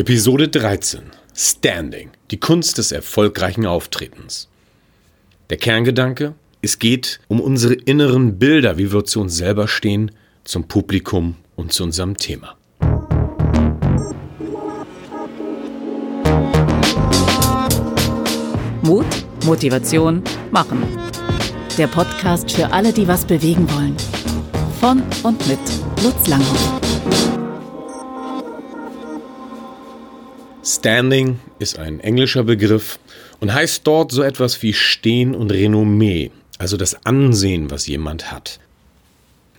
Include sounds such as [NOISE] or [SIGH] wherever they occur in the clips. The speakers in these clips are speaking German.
Episode 13. Standing. Die Kunst des erfolgreichen Auftretens. Der Kerngedanke? Es geht um unsere inneren Bilder, wie wir zu uns selber stehen, zum Publikum und zu unserem Thema. Mut, Motivation, Machen. Der Podcast für alle, die was bewegen wollen. Von und mit Lutz Langhoff. Standing ist ein englischer Begriff und heißt dort so etwas wie Stehen und Renommee, also das Ansehen, was jemand hat.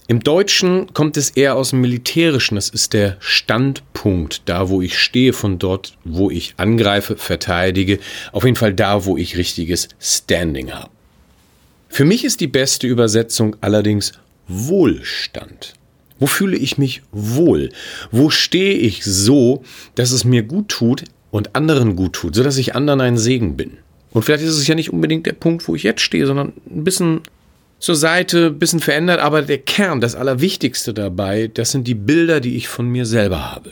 Im Deutschen kommt es eher aus dem Militärischen, das ist der Standpunkt, da wo ich stehe, von dort, wo ich angreife, verteidige, auf jeden Fall da, wo ich richtiges Standing habe. Für mich ist die beste Übersetzung allerdings Wohlstand. Wo fühle ich mich wohl? Wo stehe ich so, dass es mir gut tut und anderen gut tut, sodass ich anderen ein Segen bin? Und vielleicht ist es ja nicht unbedingt der Punkt, wo ich jetzt stehe, sondern ein bisschen zur Seite, ein bisschen verändert, aber der Kern, das Allerwichtigste dabei, das sind die Bilder, die ich von mir selber habe.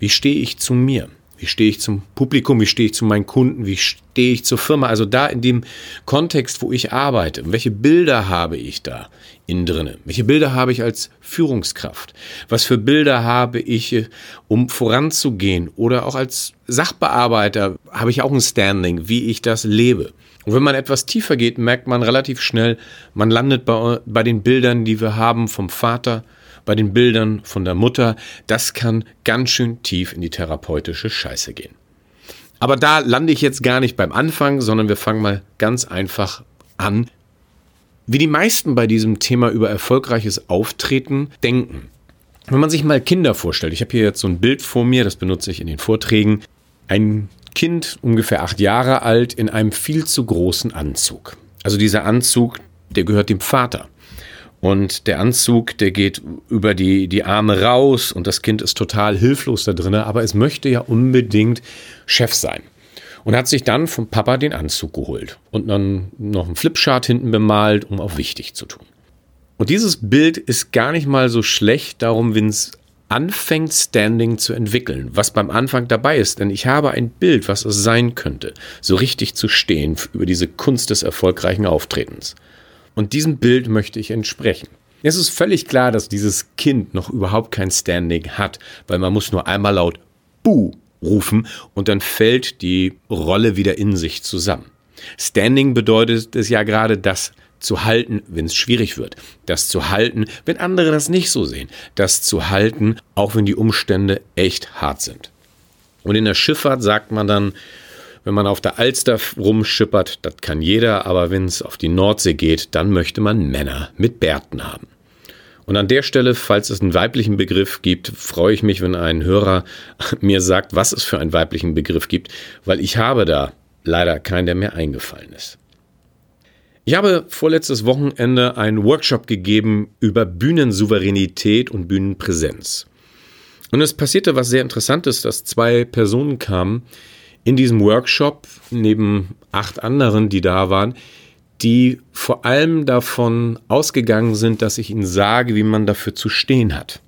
Wie stehe ich zu mir? Wie stehe ich zum Publikum? Wie stehe ich zu meinen Kunden? Wie stehe ich zur Firma? Also da in dem Kontext, wo ich arbeite. Welche Bilder habe ich da innen drinne? Welche Bilder habe ich als Führungskraft? Was für Bilder habe ich, äh, um voranzugehen? Oder auch als Sachbearbeiter habe ich auch ein Standing, wie ich das lebe. Und wenn man etwas tiefer geht, merkt man relativ schnell, man landet bei, bei den Bildern, die wir haben vom Vater, bei den Bildern von der Mutter, das kann ganz schön tief in die therapeutische Scheiße gehen. Aber da lande ich jetzt gar nicht beim Anfang, sondern wir fangen mal ganz einfach an. Wie die meisten bei diesem Thema über erfolgreiches Auftreten denken. Wenn man sich mal Kinder vorstellt, ich habe hier jetzt so ein Bild vor mir, das benutze ich in den Vorträgen. Ein Kind, ungefähr acht Jahre alt, in einem viel zu großen Anzug. Also dieser Anzug, der gehört dem Vater. Und der Anzug, der geht über die, die Arme raus und das Kind ist total hilflos da drin, aber es möchte ja unbedingt Chef sein. Und hat sich dann vom Papa den Anzug geholt und dann noch einen Flipchart hinten bemalt, um auch wichtig zu tun. Und dieses Bild ist gar nicht mal so schlecht, darum, wenn es anfängt, Standing zu entwickeln, was beim Anfang dabei ist. Denn ich habe ein Bild, was es sein könnte, so richtig zu stehen über diese Kunst des erfolgreichen Auftretens. Und diesem Bild möchte ich entsprechen. Es ist völlig klar, dass dieses Kind noch überhaupt kein Standing hat, weil man muss nur einmal laut Buh rufen und dann fällt die Rolle wieder in sich zusammen. Standing bedeutet es ja gerade, das zu halten, wenn es schwierig wird. Das zu halten, wenn andere das nicht so sehen. Das zu halten, auch wenn die Umstände echt hart sind. Und in der Schifffahrt sagt man dann, wenn man auf der Alster rumschippert, das kann jeder, aber wenn es auf die Nordsee geht, dann möchte man Männer mit Bärten haben. Und an der Stelle, falls es einen weiblichen Begriff gibt, freue ich mich, wenn ein Hörer [LAUGHS] mir sagt, was es für einen weiblichen Begriff gibt, weil ich habe da leider keinen, der mir eingefallen ist. Ich habe vorletztes Wochenende einen Workshop gegeben über Bühnensouveränität und Bühnenpräsenz. Und es passierte was sehr Interessantes, dass zwei Personen kamen, in diesem Workshop neben acht anderen, die da waren, die vor allem davon ausgegangen sind, dass ich ihnen sage, wie man dafür zu stehen hat.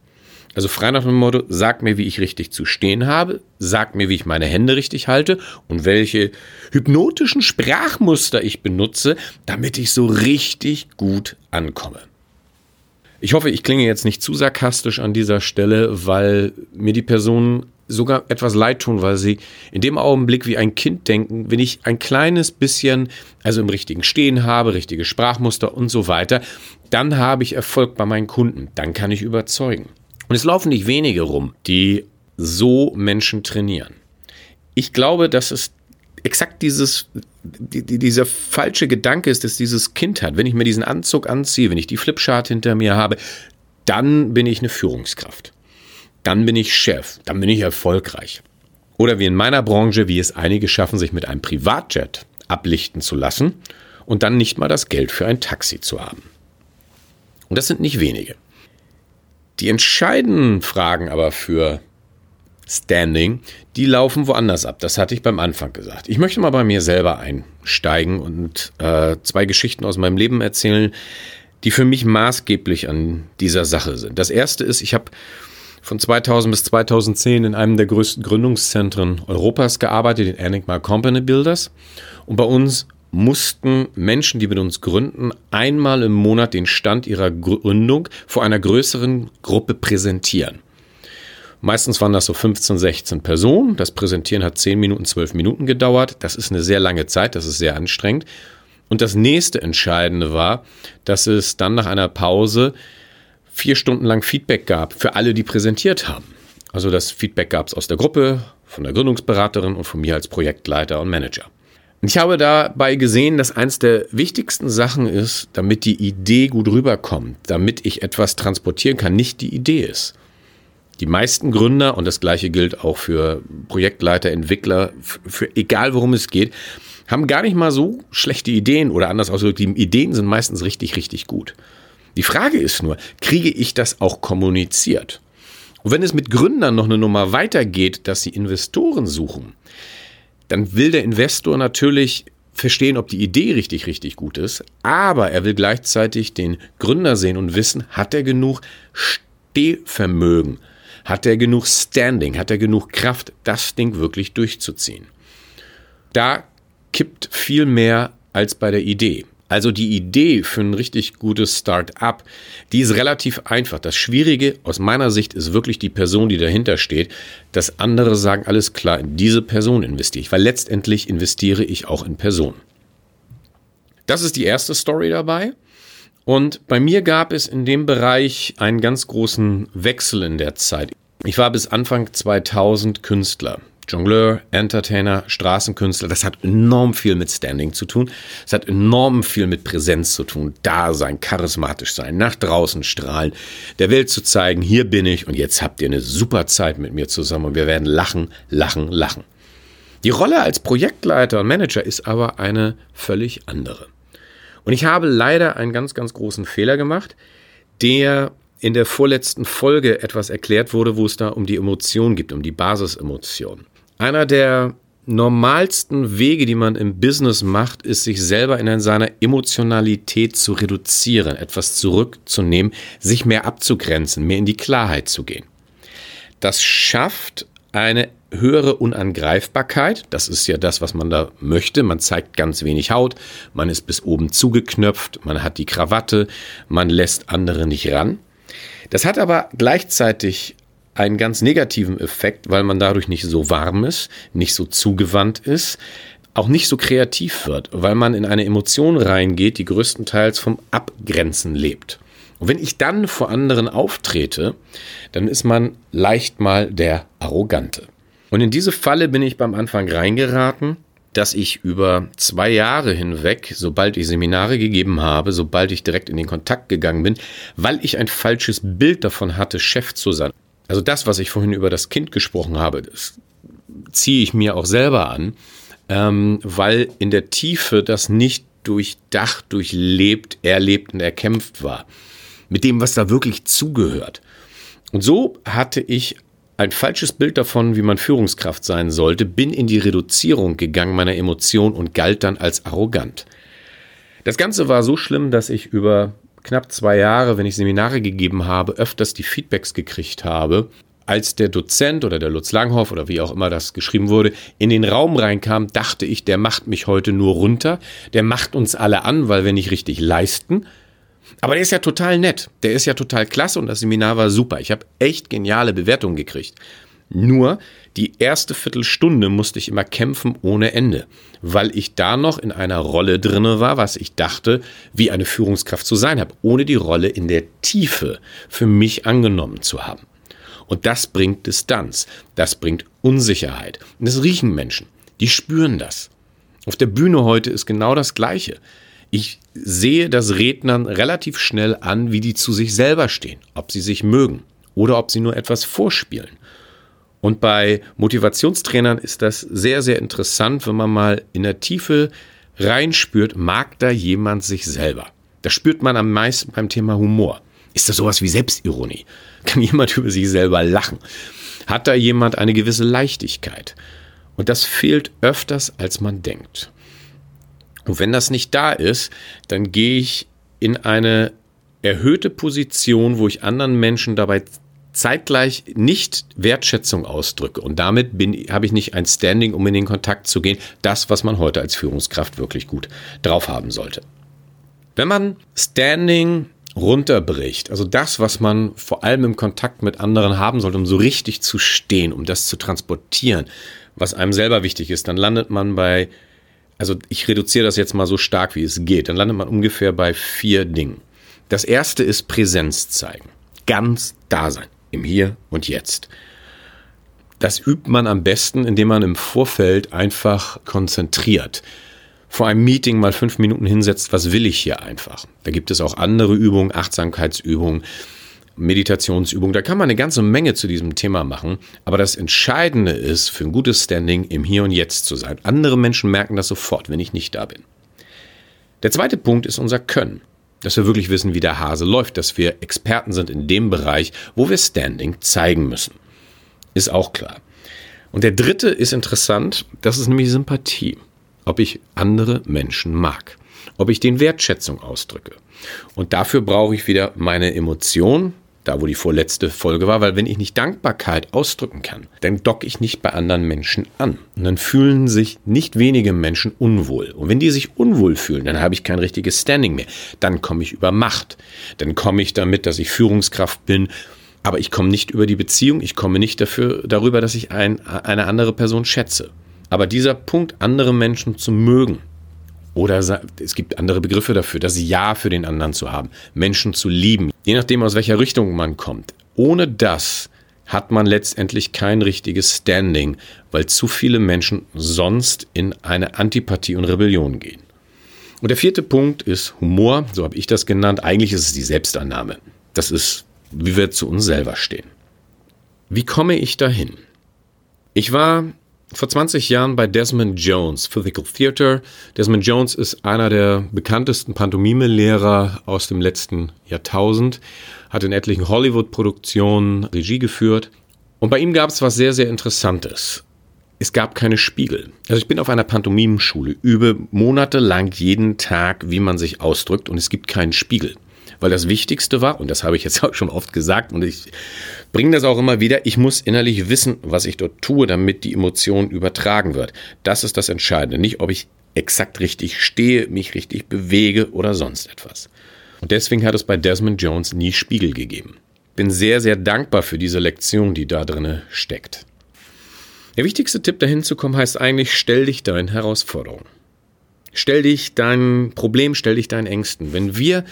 Also frei nach dem Motto, sag mir, wie ich richtig zu stehen habe, sag mir, wie ich meine Hände richtig halte und welche hypnotischen Sprachmuster ich benutze, damit ich so richtig gut ankomme. Ich hoffe, ich klinge jetzt nicht zu sarkastisch an dieser Stelle, weil mir die Personen sogar etwas leid tun, weil sie in dem Augenblick wie ein Kind denken, wenn ich ein kleines bisschen, also im richtigen Stehen habe, richtige Sprachmuster und so weiter, dann habe ich Erfolg bei meinen Kunden, dann kann ich überzeugen. Und es laufen nicht wenige rum, die so Menschen trainieren. Ich glaube, dass es exakt dieses, die, dieser falsche Gedanke ist, dass dieses Kind hat. Wenn ich mir diesen Anzug anziehe, wenn ich die Flipchart hinter mir habe, dann bin ich eine Führungskraft dann bin ich Chef, dann bin ich erfolgreich. Oder wie in meiner Branche, wie es einige schaffen, sich mit einem Privatjet ablichten zu lassen und dann nicht mal das Geld für ein Taxi zu haben. Und das sind nicht wenige. Die entscheidenden Fragen aber für Standing, die laufen woanders ab. Das hatte ich beim Anfang gesagt. Ich möchte mal bei mir selber einsteigen und äh, zwei Geschichten aus meinem Leben erzählen, die für mich maßgeblich an dieser Sache sind. Das erste ist, ich habe von 2000 bis 2010 in einem der größten Gründungszentren Europas gearbeitet, den Enigma Company Builders. Und bei uns mussten Menschen, die mit uns gründen, einmal im Monat den Stand ihrer Gründung vor einer größeren Gruppe präsentieren. Meistens waren das so 15, 16 Personen. Das Präsentieren hat 10 Minuten, 12 Minuten gedauert. Das ist eine sehr lange Zeit, das ist sehr anstrengend. Und das nächste Entscheidende war, dass es dann nach einer Pause vier Stunden lang Feedback gab für alle, die präsentiert haben. Also das Feedback gab es aus der Gruppe, von der Gründungsberaterin und von mir als Projektleiter und Manager. Und ich habe dabei gesehen, dass eins der wichtigsten Sachen ist, damit die Idee gut rüberkommt, damit ich etwas transportieren kann, nicht die Idee ist. Die meisten Gründer, und das gleiche gilt auch für Projektleiter, Entwickler, für egal worum es geht, haben gar nicht mal so schlechte Ideen oder anders ausgedrückt, die Ideen sind meistens richtig, richtig gut. Die Frage ist nur, kriege ich das auch kommuniziert? Und wenn es mit Gründern noch eine Nummer weitergeht, dass sie Investoren suchen, dann will der Investor natürlich verstehen, ob die Idee richtig, richtig gut ist, aber er will gleichzeitig den Gründer sehen und wissen, hat er genug Stehvermögen, hat er genug Standing, hat er genug Kraft, das Ding wirklich durchzuziehen. Da kippt viel mehr als bei der Idee. Also die Idee für ein richtig gutes Start-up, die ist relativ einfach. Das Schwierige aus meiner Sicht ist wirklich die Person, die dahinter steht. Das andere sagen, alles klar, in diese Person investiere ich, weil letztendlich investiere ich auch in Personen. Das ist die erste Story dabei. Und bei mir gab es in dem Bereich einen ganz großen Wechsel in der Zeit. Ich war bis Anfang 2000 Künstler. Jongleur, Entertainer, Straßenkünstler, das hat enorm viel mit Standing zu tun. Es hat enorm viel mit Präsenz zu tun. Da sein, charismatisch sein, nach draußen strahlen, der Welt zu zeigen, hier bin ich und jetzt habt ihr eine super Zeit mit mir zusammen und wir werden lachen, lachen, lachen. Die Rolle als Projektleiter und Manager ist aber eine völlig andere. Und ich habe leider einen ganz, ganz großen Fehler gemacht, der in der vorletzten Folge etwas erklärt wurde, wo es da um die Emotion geht, um die Basisemotion. Einer der normalsten Wege, die man im Business macht, ist, sich selber in seiner Emotionalität zu reduzieren, etwas zurückzunehmen, sich mehr abzugrenzen, mehr in die Klarheit zu gehen. Das schafft eine höhere Unangreifbarkeit. Das ist ja das, was man da möchte. Man zeigt ganz wenig Haut, man ist bis oben zugeknöpft, man hat die Krawatte, man lässt andere nicht ran. Das hat aber gleichzeitig einen ganz negativen Effekt, weil man dadurch nicht so warm ist, nicht so zugewandt ist, auch nicht so kreativ wird, weil man in eine Emotion reingeht, die größtenteils vom Abgrenzen lebt. Und wenn ich dann vor anderen auftrete, dann ist man leicht mal der Arrogante. Und in diese Falle bin ich beim Anfang reingeraten, dass ich über zwei Jahre hinweg, sobald ich Seminare gegeben habe, sobald ich direkt in den Kontakt gegangen bin, weil ich ein falsches Bild davon hatte, Chef zu sein, also das, was ich vorhin über das Kind gesprochen habe, das ziehe ich mir auch selber an, ähm, weil in der Tiefe das nicht durchdacht, durchlebt, erlebt und erkämpft war. Mit dem, was da wirklich zugehört. Und so hatte ich ein falsches Bild davon, wie man Führungskraft sein sollte, bin in die Reduzierung gegangen meiner Emotionen und galt dann als arrogant. Das Ganze war so schlimm, dass ich über knapp zwei Jahre, wenn ich Seminare gegeben habe, öfters die Feedbacks gekriegt habe, als der Dozent oder der Lutz Langhoff oder wie auch immer das geschrieben wurde, in den Raum reinkam, dachte ich, der macht mich heute nur runter, der macht uns alle an, weil wir nicht richtig leisten. Aber der ist ja total nett, der ist ja total klasse und das Seminar war super. Ich habe echt geniale Bewertungen gekriegt. Nur die erste Viertelstunde musste ich immer kämpfen ohne Ende, weil ich da noch in einer Rolle drinne war, was ich dachte, wie eine Führungskraft zu sein habe, ohne die Rolle in der Tiefe für mich angenommen zu haben. Und das bringt Distanz, das bringt Unsicherheit. Und das riechen Menschen, die spüren das. Auf der Bühne heute ist genau das Gleiche. Ich sehe das Rednern relativ schnell an, wie die zu sich selber stehen, ob sie sich mögen oder ob sie nur etwas vorspielen. Und bei Motivationstrainern ist das sehr, sehr interessant, wenn man mal in der Tiefe reinspürt, mag da jemand sich selber. Das spürt man am meisten beim Thema Humor. Ist das sowas wie Selbstironie? [LAUGHS] Kann jemand über sich selber lachen? Hat da jemand eine gewisse Leichtigkeit? Und das fehlt öfters, als man denkt. Und wenn das nicht da ist, dann gehe ich in eine erhöhte Position, wo ich anderen Menschen dabei zeitgleich nicht Wertschätzung ausdrücke und damit bin, habe ich nicht ein Standing, um in den Kontakt zu gehen, das, was man heute als Führungskraft wirklich gut drauf haben sollte. Wenn man Standing runterbricht, also das, was man vor allem im Kontakt mit anderen haben sollte, um so richtig zu stehen, um das zu transportieren, was einem selber wichtig ist, dann landet man bei, also ich reduziere das jetzt mal so stark, wie es geht, dann landet man ungefähr bei vier Dingen. Das erste ist Präsenz zeigen. Ganz da sein. Im Hier und Jetzt. Das übt man am besten, indem man im Vorfeld einfach konzentriert. Vor einem Meeting mal fünf Minuten hinsetzt, was will ich hier einfach. Da gibt es auch andere Übungen, Achtsamkeitsübungen, Meditationsübungen. Da kann man eine ganze Menge zu diesem Thema machen. Aber das Entscheidende ist, für ein gutes Standing im Hier und Jetzt zu sein. Andere Menschen merken das sofort, wenn ich nicht da bin. Der zweite Punkt ist unser Können dass wir wirklich wissen, wie der Hase läuft, dass wir Experten sind in dem Bereich, wo wir Standing zeigen müssen. Ist auch klar. Und der dritte ist interessant, das ist nämlich Sympathie. Ob ich andere Menschen mag. Ob ich den Wertschätzung ausdrücke. Und dafür brauche ich wieder meine Emotion, da wo die vorletzte Folge war, weil wenn ich nicht Dankbarkeit ausdrücken kann, dann docke ich nicht bei anderen Menschen an. Und dann fühlen sich nicht wenige Menschen unwohl. Und wenn die sich unwohl fühlen, dann habe ich kein richtiges Standing mehr. Dann komme ich über Macht. Dann komme ich damit, dass ich Führungskraft bin. Aber ich komme nicht über die Beziehung, ich komme nicht dafür, darüber, dass ich ein, eine andere Person schätze. Aber dieser Punkt, andere Menschen zu mögen, oder es gibt andere Begriffe dafür, das Ja für den anderen zu haben, Menschen zu lieben, je nachdem aus welcher Richtung man kommt. Ohne das hat man letztendlich kein richtiges Standing, weil zu viele Menschen sonst in eine Antipathie und Rebellion gehen. Und der vierte Punkt ist Humor, so habe ich das genannt. Eigentlich ist es die Selbstannahme. Das ist, wie wir zu uns selber stehen. Wie komme ich dahin? Ich war vor 20 Jahren bei Desmond Jones, Physical Theater. Desmond Jones ist einer der bekanntesten Pantomime-Lehrer aus dem letzten Jahrtausend, hat in etlichen Hollywood-Produktionen Regie geführt. Und bei ihm gab es was sehr, sehr Interessantes. Es gab keine Spiegel. Also ich bin auf einer Pantomimenschule, übe monatelang jeden Tag, wie man sich ausdrückt und es gibt keinen Spiegel. Weil das Wichtigste war, und das habe ich jetzt auch schon oft gesagt und ich bringe das auch immer wieder, ich muss innerlich wissen, was ich dort tue, damit die Emotion übertragen wird. Das ist das Entscheidende. Nicht, ob ich exakt richtig stehe, mich richtig bewege oder sonst etwas. Und deswegen hat es bei Desmond Jones nie Spiegel gegeben. Bin sehr, sehr dankbar für diese Lektion, die da drin steckt. Der wichtigste Tipp dahin zu kommen heißt eigentlich, stell dich deinen Herausforderungen. Stell dich dein Problem, stell dich deinen Ängsten. Wenn wir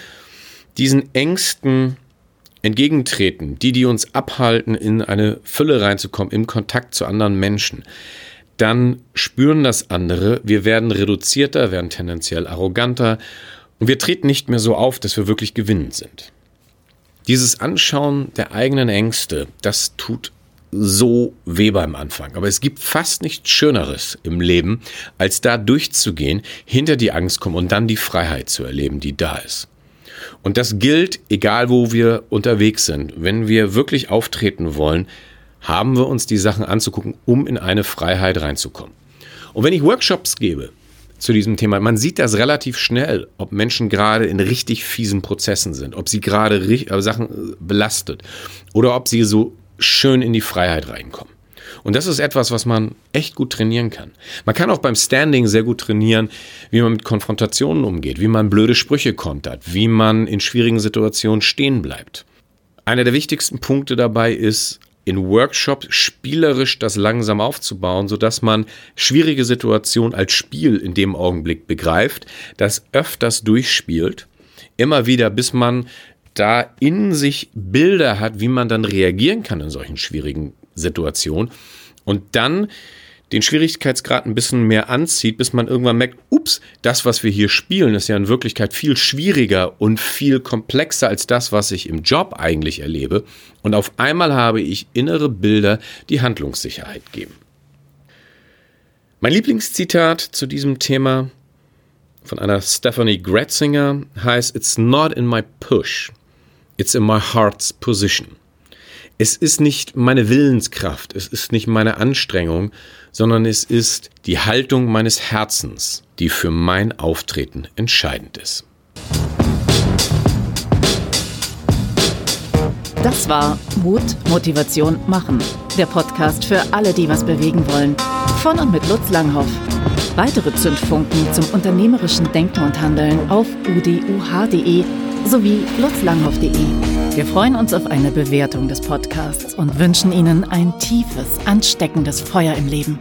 diesen Ängsten entgegentreten, die, die uns abhalten, in eine Fülle reinzukommen, im Kontakt zu anderen Menschen, dann spüren das andere, wir werden reduzierter, werden tendenziell arroganter und wir treten nicht mehr so auf, dass wir wirklich gewinnend sind. Dieses Anschauen der eigenen Ängste, das tut so weh beim Anfang. Aber es gibt fast nichts Schöneres im Leben, als da durchzugehen, hinter die Angst kommen und dann die Freiheit zu erleben, die da ist. Und das gilt, egal wo wir unterwegs sind. Wenn wir wirklich auftreten wollen, haben wir uns die Sachen anzugucken, um in eine Freiheit reinzukommen. Und wenn ich Workshops gebe zu diesem Thema, man sieht das relativ schnell, ob Menschen gerade in richtig fiesen Prozessen sind, ob sie gerade äh, Sachen äh, belastet oder ob sie so schön in die Freiheit reinkommen. Und das ist etwas, was man echt gut trainieren kann. Man kann auch beim Standing sehr gut trainieren, wie man mit Konfrontationen umgeht, wie man blöde Sprüche kontert, wie man in schwierigen Situationen stehen bleibt. Einer der wichtigsten Punkte dabei ist, in Workshops spielerisch das langsam aufzubauen, sodass man schwierige Situationen als Spiel in dem Augenblick begreift, das öfters durchspielt, immer wieder, bis man da in sich Bilder hat, wie man dann reagieren kann in solchen schwierigen Situation und dann den Schwierigkeitsgrad ein bisschen mehr anzieht, bis man irgendwann merkt, ups, das, was wir hier spielen, ist ja in Wirklichkeit viel schwieriger und viel komplexer als das, was ich im Job eigentlich erlebe. Und auf einmal habe ich innere Bilder, die Handlungssicherheit geben. Mein Lieblingszitat zu diesem Thema von einer Stephanie Gretzinger heißt, It's not in my push, it's in my heart's position. Es ist nicht meine Willenskraft, es ist nicht meine Anstrengung, sondern es ist die Haltung meines Herzens, die für mein Auftreten entscheidend ist. Das war Mut, Motivation, Machen. Der Podcast für alle, die was bewegen wollen. Von und mit Lutz Langhoff. Weitere Zündfunken zum unternehmerischen Denken und Handeln auf uduh.de sowie lutzlanghoff.de. Wir freuen uns auf eine Bewertung des Podcasts und wünschen Ihnen ein tiefes, ansteckendes Feuer im Leben.